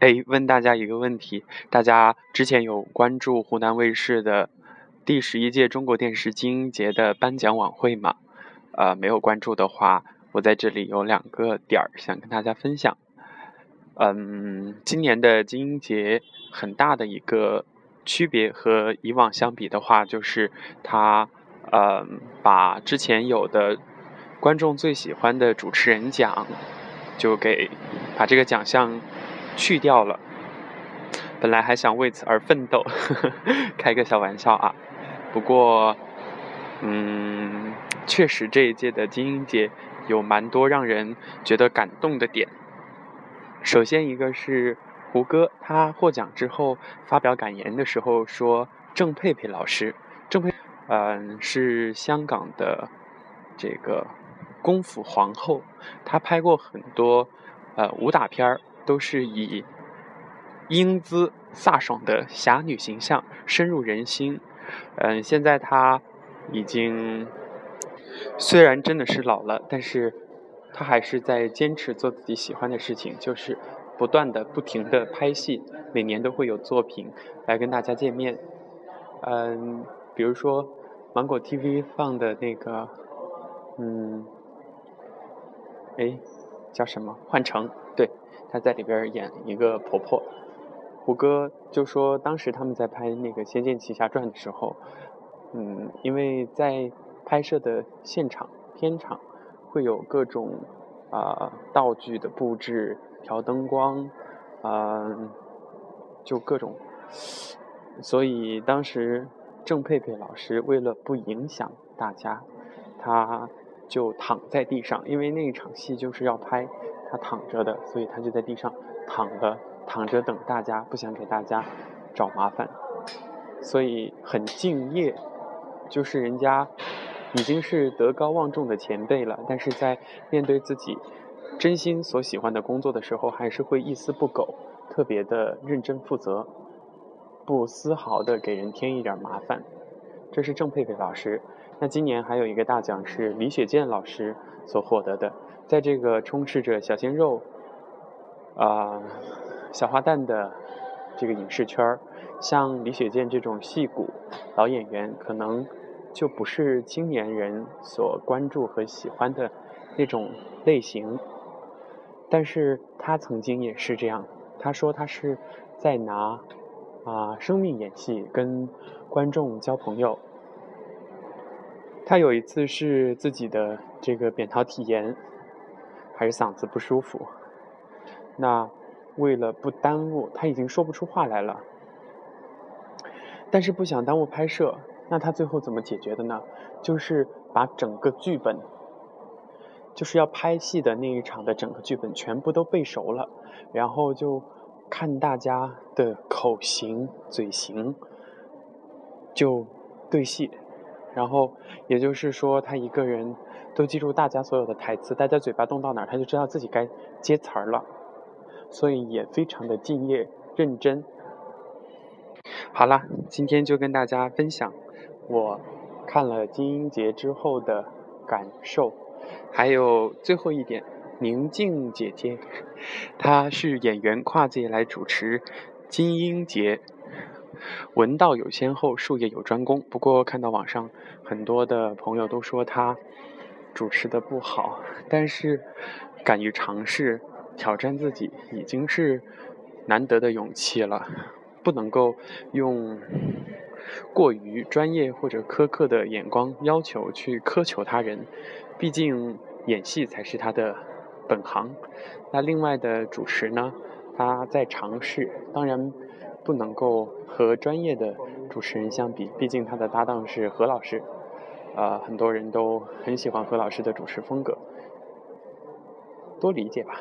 哎，问大家一个问题：大家之前有关注湖南卫视的第十一届中国电视金鹰节的颁奖晚会吗？呃，没有关注的话，我在这里有两个点儿想跟大家分享。嗯，今年的金鹰节很大的一个区别和以往相比的话，就是它呃把之前有的观众最喜欢的主持人奖就给把这个奖项。去掉了，本来还想为此而奋斗，呵 呵开个小玩笑啊。不过，嗯，确实这一届的金鹰节有蛮多让人觉得感动的点。首先一个是胡歌，他获奖之后发表感言的时候说：“郑佩佩老师，郑佩，嗯，是香港的这个功夫皇后，她拍过很多呃武打片儿。”都是以英姿飒爽的侠女形象深入人心。嗯，现在她已经虽然真的是老了，但是她还是在坚持做自己喜欢的事情，就是不断的、不停的拍戏，每年都会有作品来跟大家见面。嗯，比如说芒果 TV 放的那个，嗯，哎，叫什么？换乘，对。她在里边演一个婆婆，胡歌就说当时他们在拍那个《仙剑奇侠传》的时候，嗯，因为在拍摄的现场片场会有各种啊道具的布置、调灯光，嗯，就各种，所以当时郑佩佩老师为了不影响大家，她就躺在地上，因为那一场戏就是要拍。他躺着的，所以他就在地上躺着，躺着等大家，不想给大家找麻烦，所以很敬业。就是人家已经是德高望重的前辈了，但是在面对自己真心所喜欢的工作的时候，还是会一丝不苟，特别的认真负责，不丝毫的给人添一点麻烦。这是郑佩佩老师。那今年还有一个大奖是李雪健老师所获得的。在这个充斥着小鲜肉、啊小花旦的这个影视圈儿，像李雪健这种戏骨老演员，可能就不是青年人所关注和喜欢的那种类型。但是他曾经也是这样，他说他是在拿啊生命演戏，跟观众交朋友。他有一次是自己的这个扁桃体炎。还是嗓子不舒服，那为了不耽误，他已经说不出话来了，但是不想耽误拍摄，那他最后怎么解决的呢？就是把整个剧本，就是要拍戏的那一场的整个剧本全部都背熟了，然后就看大家的口型、嘴型，就对戏，然后也就是说他一个人。都记住大家所有的台词，大家嘴巴动到哪儿，他就知道自己该接词儿了，所以也非常的敬业认真。好了，今天就跟大家分享我看了金鹰节之后的感受，还有最后一点，宁静姐姐，她是演员跨界来主持金鹰节，文道有先后，术业有专攻。不过看到网上很多的朋友都说他。主持的不好，但是敢于尝试挑战自己，已经是难得的勇气了。不能够用过于专业或者苛刻的眼光要求去苛求他人，毕竟演戏才是他的本行。那另外的主持呢，他在尝试，当然不能够和专业的主持人相比，毕竟他的搭档是何老师。呃，很多人都很喜欢何老师的主持风格，多理解吧。